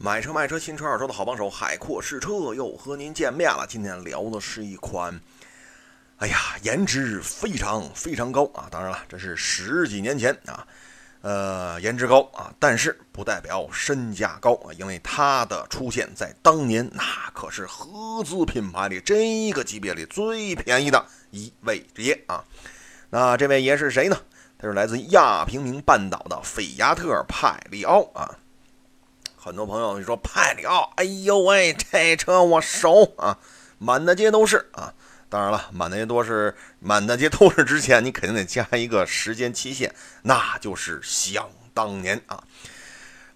买车卖车，新车二手的好帮手，海阔试车又和您见面了。今天聊的是一款，哎呀，颜值非常非常高啊！当然了，这是十几年前啊，呃，颜值高啊，但是不代表身价高啊，因为它的出现在当年，那可是合资品牌里这个级别里最便宜的一位爷啊。那这位爷是谁呢？他是来自亚平宁半岛的菲亚特派里奥啊。很多朋友你说派里奥，哎呦喂，这车我熟啊，满大街都是啊。当然了，满大街都是满大街都是之前，你肯定得加一个时间期限，那就是想当年啊。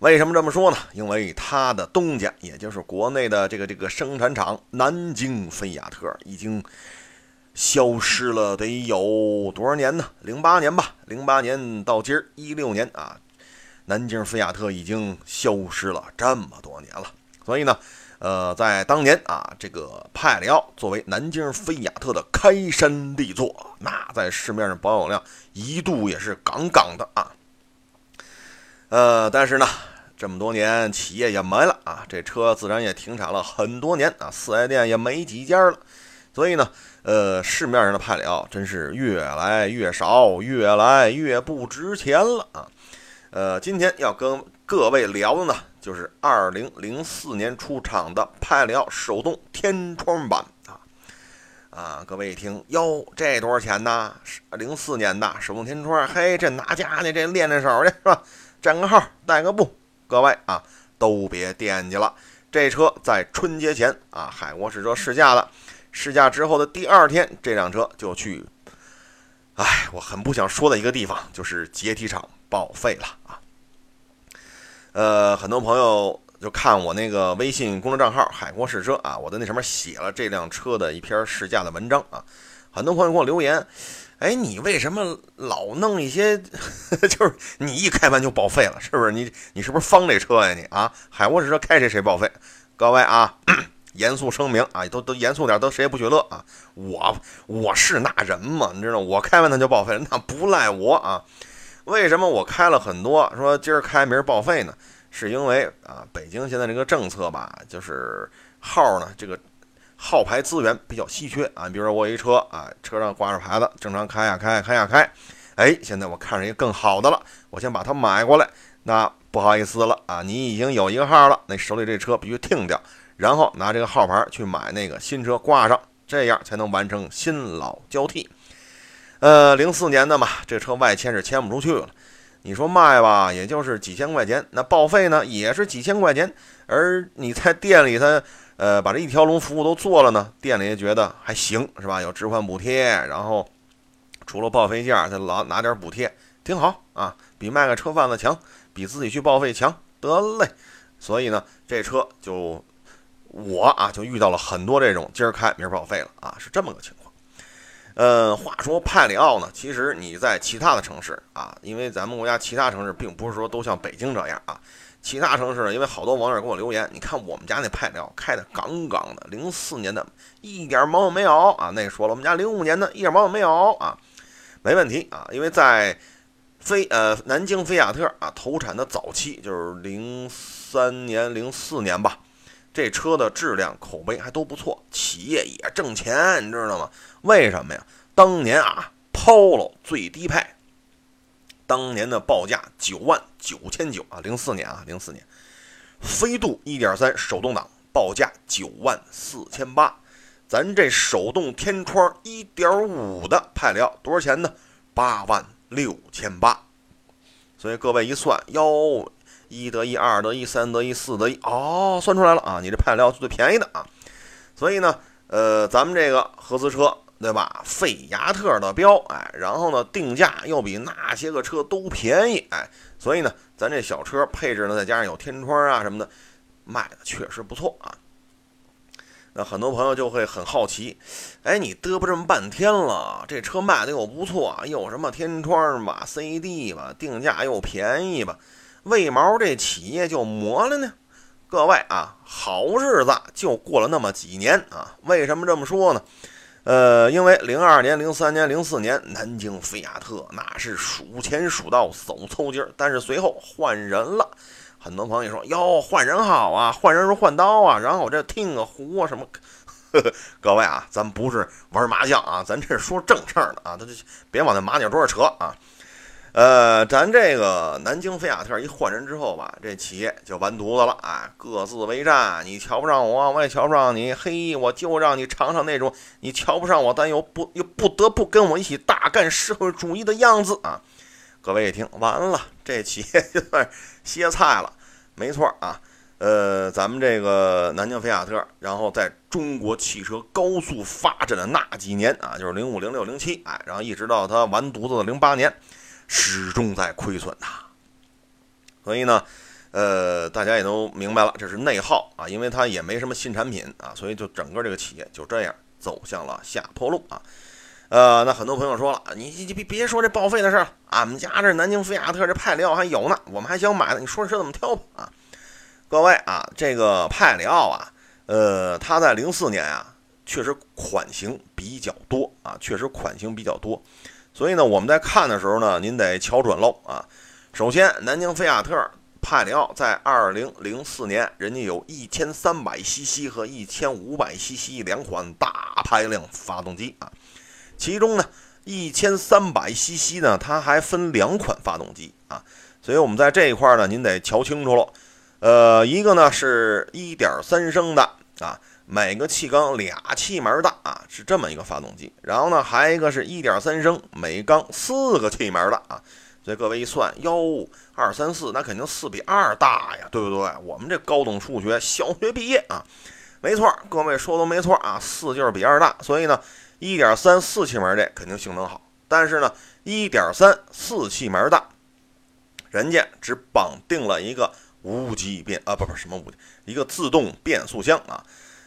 为什么这么说呢？因为它的东家，也就是国内的这个这个生产厂南京菲亚特，已经消失了得有多少年呢？零八年吧，零八年到今儿一六年啊。南京菲亚特已经消失了这么多年了，所以呢，呃，在当年啊，这个派里奥作为南京菲亚特的开山力作，那在市面上保有量一度也是杠杠的啊。呃，但是呢，这么多年企业也没了啊，这车自然也停产了很多年啊，四 S 店也没几家了，所以呢，呃，市面上的派里奥真是越来越少，越来越不值钱了啊。呃，今天要跟各位聊的呢，就是二零零四年出厂的派里奥手动天窗版啊啊！各位一听哟，这多少钱呢？零四年的手动天窗，嘿，这拿家呢？这练练手去是吧？占个号，带个步。各位啊，都别惦记了，这车在春节前啊，海沃试车试驾了，试驾之后的第二天，这辆车就去，哎，我很不想说的一个地方，就是解体厂。报废了啊！呃，很多朋友就看我那个微信公众账号“海阔试车”啊，我在那上面写了这辆车的一篇试驾的文章啊。很多朋友给我留言，哎，你为什么老弄一些，就是你一开完就报废了，是不是？你你是不是方这车呀？你啊，海阔试车开谁谁报废？各位啊，严肃声明啊，都都严肃点，都谁也不许乐啊！我我是那人吗？你知道，我开完它就报废，那不赖我啊。为什么我开了很多，说今儿开明儿报废呢？是因为啊，北京现在这个政策吧，就是号呢，这个号牌资源比较稀缺啊。比如说我一车啊，车上挂着牌子，正常开呀开呀开呀开，哎，现在我看上一个更好的了，我先把它买过来。那不好意思了啊，你已经有一个号了，那手里这车必须停掉，然后拿这个号牌去买那个新车挂上，这样才能完成新老交替。呃，零四年的嘛，这车外迁是迁不出去了。你说卖吧，也就是几千块钱；那报废呢，也是几千块钱。而你在店里，他呃把这一条龙服务都做了呢，店里也觉得还行，是吧？有置换补贴，然后除了报废价，他老拿点补贴，挺好啊，比卖个车贩子强，比自己去报废强。得嘞，所以呢，这车就我啊，就遇到了很多这种今儿开明儿报废了啊，是这么个情况。呃，话说派里奥呢，其实你在其他的城市啊，因为咱们国家其他城市并不是说都像北京这样啊，其他城市呢，因为好多网友给我留言，你看我们家那派里奥开的杠杠的，零四年的，一点毛病没有啊。那说了，我们家零五年的，一点毛病没有啊，没问题啊，因为在飞呃南京菲亚特啊投产的早期，就是零三年、零四年吧。这车的质量口碑还都不错，企业也挣钱，你知道吗？为什么呀？当年啊，Polo 最低配，当年的报价九万九千九啊，零四年啊，零四年，飞度一点三手动挡报价九万四千八，咱这手动天窗一点五的派里奥多少钱呢？八万六千八，所以各位一算，哟。一得一，二得一，三得一，四得一，哦，算出来了啊！你这派料是最便宜的啊，所以呢，呃，咱们这个合资车，对吧？费亚特的标，哎，然后呢，定价又比那些个车都便宜，哎，所以呢，咱这小车配置呢，再加上有天窗啊什么的，卖的确实不错啊。那很多朋友就会很好奇，哎，你嘚啵这么半天了，这车卖的又不错，又什么天窗吧、CD 吧，定价又便宜吧？为毛这企业就磨了呢？各位啊，好日子就过了那么几年啊！为什么这么说呢？呃，因为零二年、零三年、零四年，南京菲亚特那是数钱数到手抽筋儿，但是随后换人了，很多朋友说哟，换人好啊，换人如换刀啊，然后我这听个胡啊什么？各位啊，咱不是玩麻将啊，咱这是说正事儿的啊，他就别往那麻将桌上扯啊。呃，咱这个南京菲亚特一换人之后吧，这企业就完犊子了啊！各自为战，你瞧不上我，我也瞧不上你。嘿，我就让你尝尝那种你瞧不上我，但又不又不得不跟我一起大干社会主义的样子啊！各位一听，完了，这企业就算歇菜了。没错啊，呃，咱们这个南京菲亚特，然后在中国汽车高速发展的那几年啊，就是零五、零六、零七，哎，然后一直到它完犊子的零八年。始终在亏损呐，所以呢，呃，大家也都明白了，这是内耗啊，因为它也没什么新产品啊，所以就整个这个企业就这样走向了下坡路啊。呃，那很多朋友说了，你你别别说这报废的事儿了，俺们家这南京菲亚特这派里奥还有呢，我们还想买呢，你说这车怎么挑吧啊？各位啊，这个派里奥啊，呃，它在零四年啊，确实款型比较多啊，确实款型比较多。所以呢，我们在看的时候呢，您得瞧准喽啊！首先，南京菲亚特派里奥在二零零四年，人家有一千三百 CC 和一千五百 CC 两款大排量发动机啊。其中呢，一千三百 CC 呢，它还分两款发动机啊。所以我们在这一块呢，您得瞧清楚喽。呃，一个呢是一点三升的啊。每个气缸俩气门大啊，是这么一个发动机。然后呢，还一个是一点三升，每缸四个气门的啊。所以各位一算，哟，二三四，那肯定四比二大呀，对不对？我们这高等数学，小学毕业啊，没错，各位说的没错啊，四就是比二大。所以呢，一点三四气门这肯定性能好，但是呢，一点三四气门大，人家只绑定了一个无级变啊，不不什么无级，一个自动变速箱啊。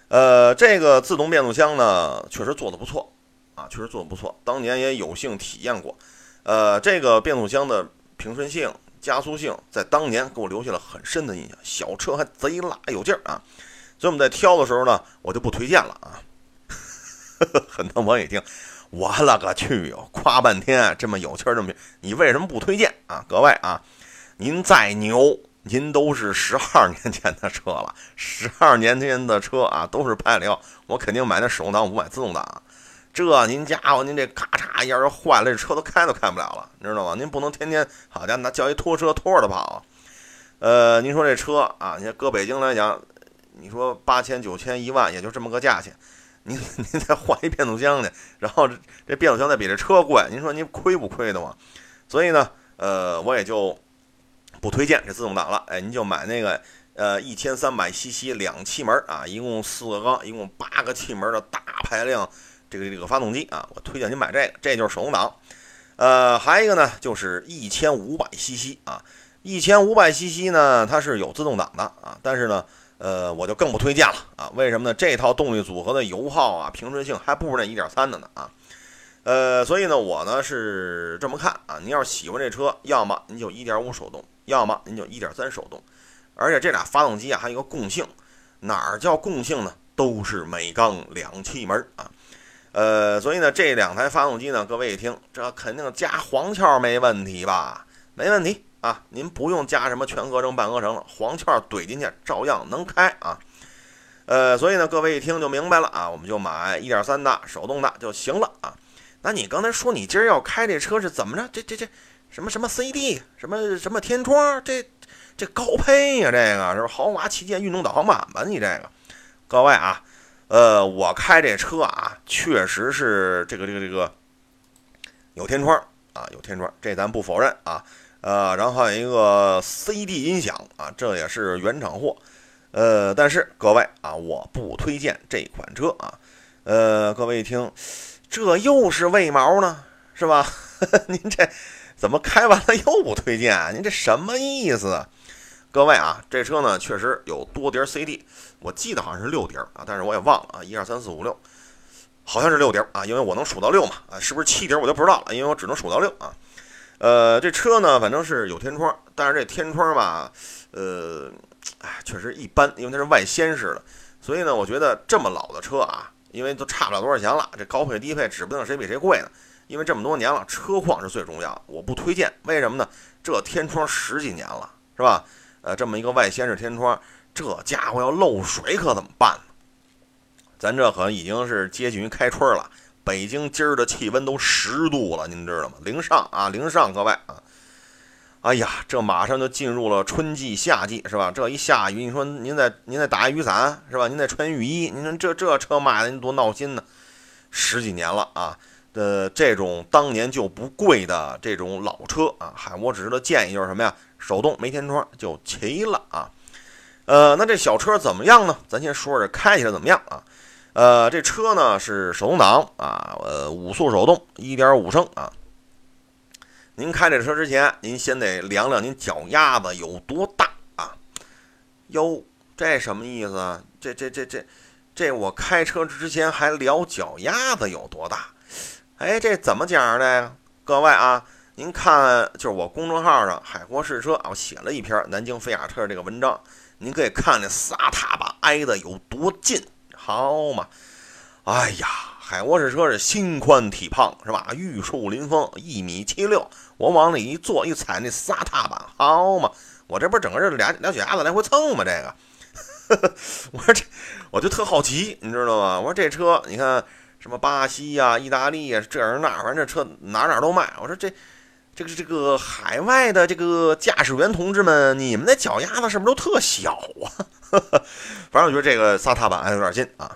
呃，这个自动变速箱呢，确实做的不错啊，确实做的不错。当年也有幸体验过。呃，这个变速箱的平顺性、加速性，在当年给我留下了很深的印象。小车还贼拉有劲儿啊！所以我们在挑的时候呢，我就不推荐了啊。很多朋友一听，我勒个去哟，夸半天这么有气儿，这么你为什么不推荐啊？各位啊，您再牛。您都是十二年前的车了，十二年前的车啊，都是派里奥，我肯定买那手动挡，我不买自动挡。这您家伙，您这咔嚓一下就坏了，这车都开都开不了了，你知道吗？您不能天天好家伙拿叫一拖车拖着跑。呃，您说这车啊，你搁北京来讲，你说八千九千一万，也就这么个价钱，您 您再换一变速箱去，然后这这变速箱再比这车贵，您说您亏不亏的嘛？所以呢，呃，我也就。不推荐这自动挡了，哎，您就买那个，呃，一千三百 CC 两气门啊，一共四个缸，一共八个气门的大排量这个这个发动机啊，我推荐您买这个，这就是手动挡。呃，还有一个呢，就是一千五百 CC 啊，一千五百 CC 呢，它是有自动挡的啊，但是呢，呃，我就更不推荐了啊，为什么呢？这套动力组合的油耗啊，平顺性还不如那一点三的呢啊。呃，所以呢，我呢是这么看啊，您要是喜欢这车，要么您就一点五手动。要么您就一点三手动，而且这俩发动机啊还有一个共性，哪儿叫共性呢？都是每缸两气门啊，呃，所以呢这两台发动机呢，各位一听，这肯定加黄壳没问题吧？没问题啊，您不用加什么全合成半合成了，黄壳怼进去照样能开啊。呃，所以呢各位一听就明白了啊，我们就买一点三的手动的就行了啊。那你刚才说你今儿要开这车是怎么着？这这这。什么什么 CD，什么什么天窗，这这高配呀，这个是豪华旗舰运动导航版吧？你这个，各位啊，呃，我开这车啊，确实是这个这个这个有天窗啊，有天窗，这咱不否认啊。呃，然后还有一个 CD 音响啊，这也是原厂货。呃，但是各位啊，我不推荐这款车啊。呃，各位一听，这又是为毛呢？是吧？您这。怎么开完了又不推荐？您这什么意思？各位啊，这车呢确实有多碟 CD，我记得好像是六碟啊，但是我也忘了啊，一二三四五六，好像是六碟啊，因为我能数到六嘛啊，是不是七碟我就不知道了，因为我只能数到六啊。呃，这车呢反正是有天窗，但是这天窗吧，呃，哎，确实一般，因为它是外掀式的，所以呢，我觉得这么老的车啊，因为都差不了多少钱了，这高配低配指不定谁比谁贵呢。因为这么多年了，车况是最重要，我不推荐。为什么呢？这天窗十几年了，是吧？呃，这么一个外掀式天窗，这家伙要漏水可怎么办呢？咱这可已经是接近于开春了，北京今儿的气温都十度了，您知道吗？零上啊，零上，各位啊！哎呀，这马上就进入了春季、夏季，是吧？这一下雨，你说您再您再打雨伞，是吧？您再穿雨衣，您说这这车卖的您多闹心呢？十几年了啊，的这种当年就不贵的这种老车啊，嗨，我只知道建议就是什么呀？手动没天窗就齐了啊。呃，那这小车怎么样呢？咱先说说开起来怎么样啊？呃，这车呢是手动挡啊，呃，五速手动，一点五升啊。您开这车之前，您先得量量您脚丫子有多大啊？哟，这什么意思啊？这这这这这，我开车之前还量脚丫子有多大？哎，这怎么讲的？各位啊，您看，就是我公众号上海阔试车啊，我写了一篇南京菲亚特这个文章，您可以看那仨踏板挨得有多近，好嘛？哎呀，海沃试车是心宽体胖是吧？玉树临风，一米七六。我往里一坐，一踩那仨踏板，好嘛！我这不是整个这俩俩脚丫子来回蹭吗？这个，我说这我就特好奇，你知道吗？我说这车，你看什么巴西呀、意大利呀，这样那，反正这车哪哪都卖。我说这这个这个海外的这个驾驶员同志们，你们的脚丫子是不是都特小啊？反正我觉得这个仨踏板还有点劲啊。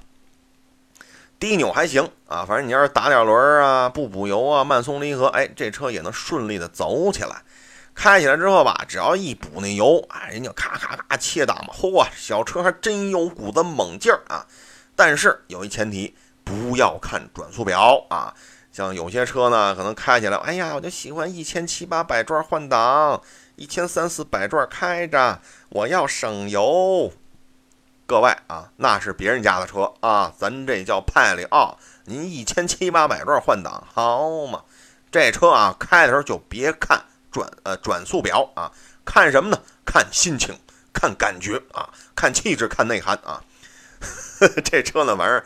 低扭还行啊，反正你要是打点轮啊，不补油啊，慢松离合，哎，这车也能顺利的走起来。开起来之后吧，只要一补那油，哎，人家咔咔咔切档嘛，嚯，小车还真有股子猛劲儿啊。但是有一前提，不要看转速表啊。像有些车呢，可能开起来，哎呀，我就喜欢一千七八百转换挡，一千三四百转开着，我要省油。各位啊，那是别人家的车啊，咱这叫派里奥。您一千七八百转换挡，好嘛？这车啊，开的时候就别看转呃转速表啊，看什么呢？看心情，看感觉啊，看气质，看内涵啊。这车呢，玩意儿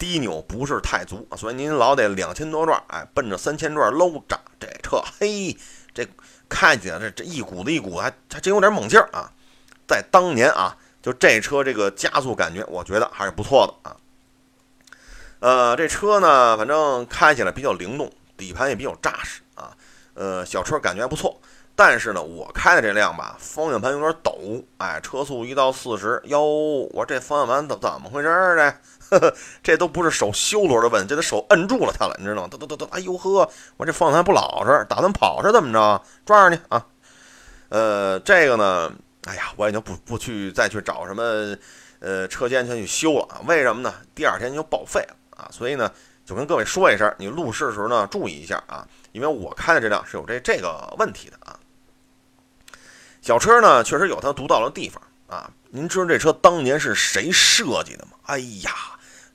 低扭不是太足，所以您老得两千多转，哎，奔着三千转搂着。这车，嘿，这开起来这这一股子一股子，还还真有点猛劲儿啊。在当年啊。就这车这个加速感觉，我觉得还是不错的啊。呃，这车呢，反正开起来比较灵动，底盘也比较扎实啊。呃，小车感觉还不错。但是呢，我开的这辆吧，方向盘有点抖，哎，车速一到四十，哟，我这方向盘怎怎么回事儿呢？这都不是手修轮的问，这得手摁住了它了，你知道吗？噔噔噔噔，哎呦呵，我这方向盘不老实，打算跑是怎么着？抓着你啊！呃，这个呢。哎呀，我已经不不去再去找什么，呃，车间去修了？为什么呢？第二天就报废了啊！所以呢，就跟各位说一声，你路试的时候呢，注意一下啊，因为我开的这辆是有这这个问题的啊。小车呢，确实有它独到的地方啊。您知道这车当年是谁设计的吗？哎呀，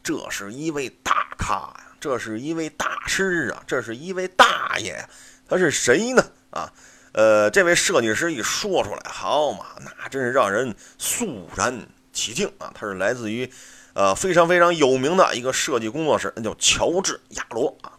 这是一位大咖呀，这是一位大师啊，这是一位大爷呀，他是谁呢？啊？呃，这位设计师一说出来，好嘛，那真是让人肃然起敬啊！他是来自于，呃，非常非常有名的一个设计工作室，那叫乔治亚罗啊。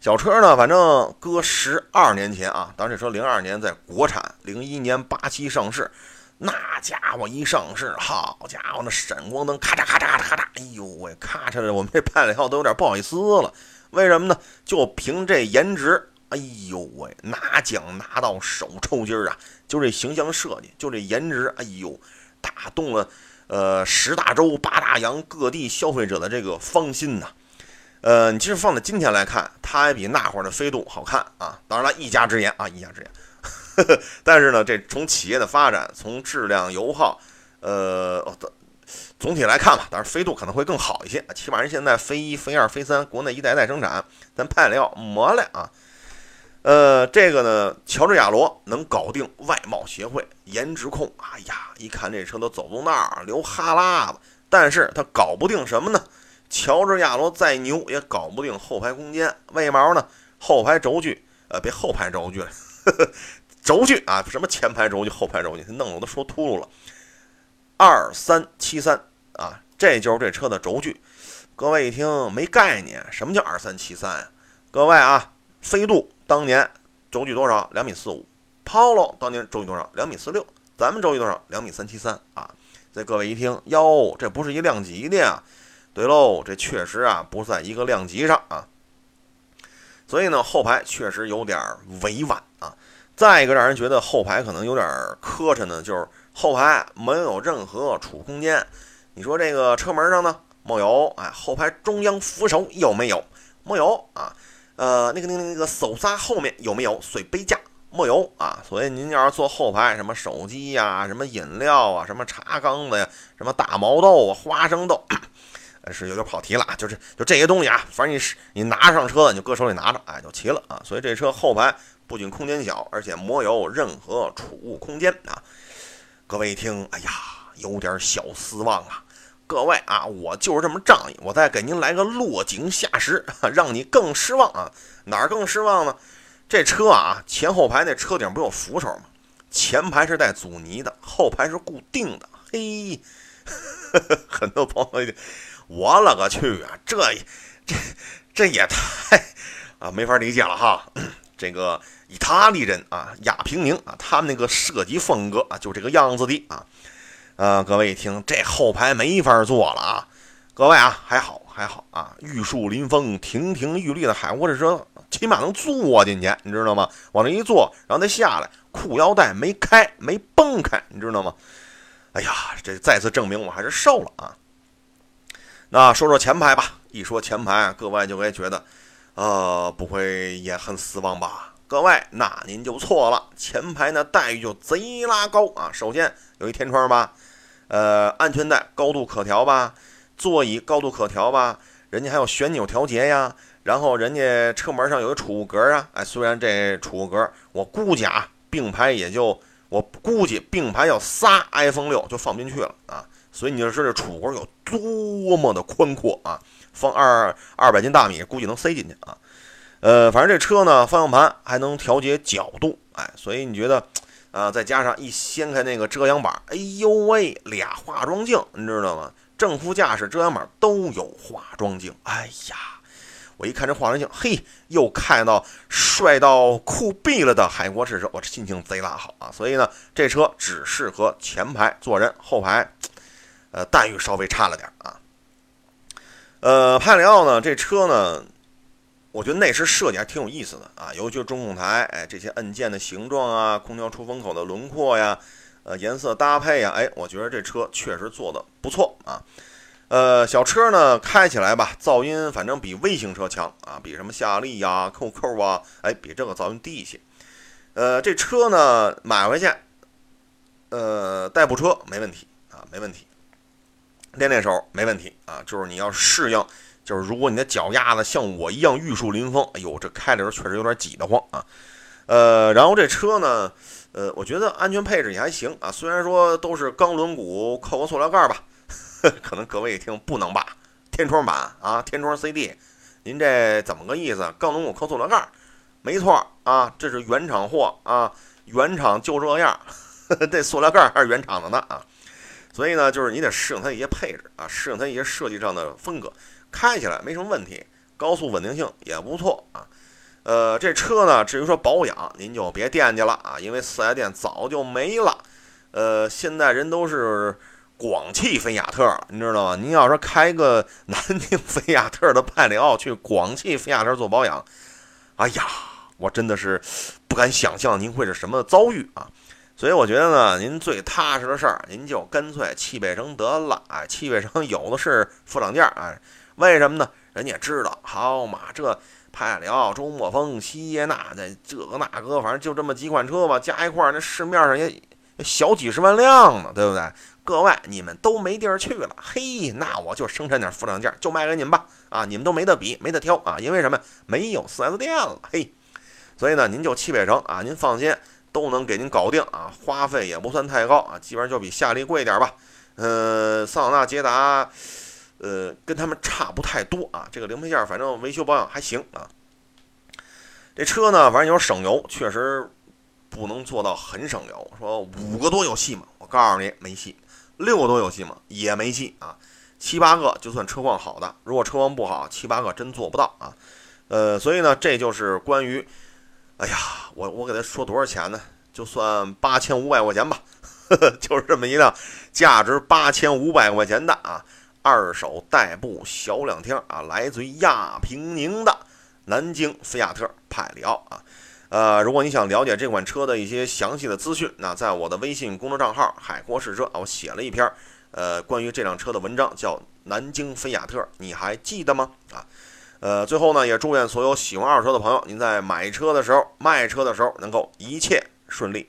小车呢，反正搁十二年前啊，当时这车零二年在国产，零一年八七上市，那家伙一上市，好家伙，那闪光灯咔嚓咔嚓咔嚓，哎呦喂，咔嚓的，我们这派里号都有点不好意思了。为什么呢？就凭这颜值。哎呦喂，拿奖拿到手抽筋儿啊！就这形象设计，就这颜值，哎呦，打动了呃十大洲八大洋各地消费者的这个芳心呐。呃，你其实放在今天来看，它还比那会儿的飞度好看啊。当然了，一家之言啊，一家之言。但是呢，这从企业的发展，从质量油耗，呃，总体来看吧，当然飞度可能会更好一些。起码人现在飞一、飞二、飞三，国内一代代生产，咱派料磨了啊。呃，这个呢，乔治亚罗能搞定外貌协会、颜值控。哎呀，一看这车都走到那儿流哈喇子。但是他搞不定什么呢？乔治亚罗再牛也搞不定后排空间。为毛呢？后排轴距，呃，别后排轴距了，轴距啊，什么前排轴距、后排轴距，弄得我都说秃噜了。二三七三啊，这就是这车的轴距。各位一听没概念，什么叫二三七三呀？各位啊，飞度。当年轴距多少？两米四五。Polo 当年轴距多少？两米四六。咱们轴距多少？两米三七三啊！这各位一听，哟，这不是一量级的呀？对喽，这确实啊，不在一个量级上啊。所以呢，后排确实有点委婉啊。再一个让人觉得后排可能有点磕碜呢，就是后排没有任何储物空间。你说这个车门上呢，没有？哎，后排中央扶手有没有？没有啊。呃，那个那个那个手刹后面有没有水杯架？没有啊。所以您要是坐后排，什么手机呀，什么饮料啊，什么茶缸子呀，什么大毛豆啊，花生豆。是有点跑题了啊，就是就这些东西啊，反正你是你拿上车，你就搁手里拿着，哎，就齐了啊。所以这车后排不仅空间小，而且没有任何储物空间啊。各位一听，哎呀，有点小失望啊。各位啊，我就是这么仗义，我再给您来个落井下石，让你更失望啊。哪儿更失望呢？这车啊，前后排那车顶不有扶手吗？前排是带阻尼的，后排是固定的。嘿，很多朋友。我勒个去啊！这这这也太啊没法理解了哈！这个意大利人啊，亚平宁啊，他们那个设计风格啊，就这个样子的啊。呃，各位一听，这后排没法坐了啊！各位啊，还好还好啊，玉树临风、亭亭玉立的海沃士车，起码能坐进去，你知道吗？往那一坐，然后再下来，裤腰带没开，没崩开，你知道吗？哎呀，这再次证明我还是瘦了啊！那说说前排吧，一说前排，各位就该觉得，呃，不会也很失望吧？各位，那您就错了，前排那待遇就贼拉高啊！首先有一天窗吧，呃，安全带高度可调吧，座椅高度可调吧，人家还有旋钮调节呀，然后人家车门上有一储物格啊，哎，虽然这储物格我估计啊，并排也就我估计并排要仨 iPhone 六就放不进去了啊。所以你就说这储物格有多么的宽阔啊，放二二百斤大米估计能塞进去啊。呃，反正这车呢，方向盘还能调节角度，哎，所以你觉得，啊，再加上一掀开那个遮阳板，哎呦喂，俩化妆镜，你知道吗？正副驾驶遮阳板都有化妆镜，哎呀，我一看这化妆镜，嘿，又看到帅到酷毙了的海国试车，我这心情贼拉好啊。所以呢，这车只适合前排坐人，后排。呃，待遇稍微差了点啊。呃，帕里奥呢，这车呢，我觉得内饰设计还挺有意思的啊，尤其是中控台，哎，这些按键的形状啊，空调出风口的轮廓呀，呃，颜色搭配呀，哎，我觉得这车确实做的不错啊。呃，小车呢，开起来吧，噪音反正比微型车强啊，比什么夏利呀、QQ 啊，哎，比这个噪音低一些。呃，这车呢，买回去，呃，代步车没问题啊，没问题。练练手没问题啊，就是你要适应，就是如果你的脚丫子像我一样玉树临风，哎呦，这开的时候确实有点挤得慌啊。呃，然后这车呢，呃，我觉得安全配置也还行啊，虽然说都是钢轮毂扣个塑料盖吧，可能各位一听不能吧，天窗板啊，天窗 CD，您这怎么个意思？钢轮毂扣塑料盖？没错啊，这是原厂货啊，原厂就这样，这塑料盖还是原厂的呢啊。所以呢，就是你得适应它一些配置啊，适应它一些设计上的风格，开起来没什么问题，高速稳定性也不错啊。呃，这车呢，至于说保养，您就别惦记了啊，因为四 S 店早就没了。呃，现在人都是广汽菲亚特，你知道吗？您要说开个南京菲亚特的派里奥去广汽菲亚特做保养，哎呀，我真的是不敢想象您会是什么遭遇啊。所以我觉得呢，您最踏实的事儿，您就干脆汽配城得了。哎，汽配城有的是副厂件儿，哎，为什么呢？人家知道，好嘛，这派里奥、周末风、西耶纳，那这个那个，反正就这么几款车吧，加一块儿，那市面上也小几十万辆呢，对不对？各位，你们都没地儿去了，嘿，那我就生产点副厂件，就卖给你们吧。啊，你们都没得比，没得挑啊，因为什么？没有 4S 店了，嘿。所以呢，您就汽配城啊，您放心。都能给您搞定啊，花费也不算太高啊，基本上就比夏利贵一点吧。呃，桑塔纳、捷达，呃，跟他们差不太多啊。这个零配件反正维修保养还行啊。这车呢，反正有省油，确实不能做到很省油。说五个多有戏吗？我告诉你没戏。六个多有戏吗？也没戏啊。七八个就算车况好的，如果车况不好，七八个真做不到啊。呃，所以呢，这就是关于。哎呀，我我给他说多少钱呢？就算八千五百块钱吧，就是这么一辆价值八千五百块钱的啊二手代步小两天啊，来自于亚平宁的南京菲亚特派里奥啊。呃，如果你想了解这款车的一些详细的资讯，那在我的微信公众账号“海阔试车”啊，我写了一篇呃关于这辆车的文章，叫《南京菲亚特》，你还记得吗？啊，呃，最后呢，也祝愿所有喜欢二手车的朋友，您在买车的时候、卖车的时候能够一切顺利。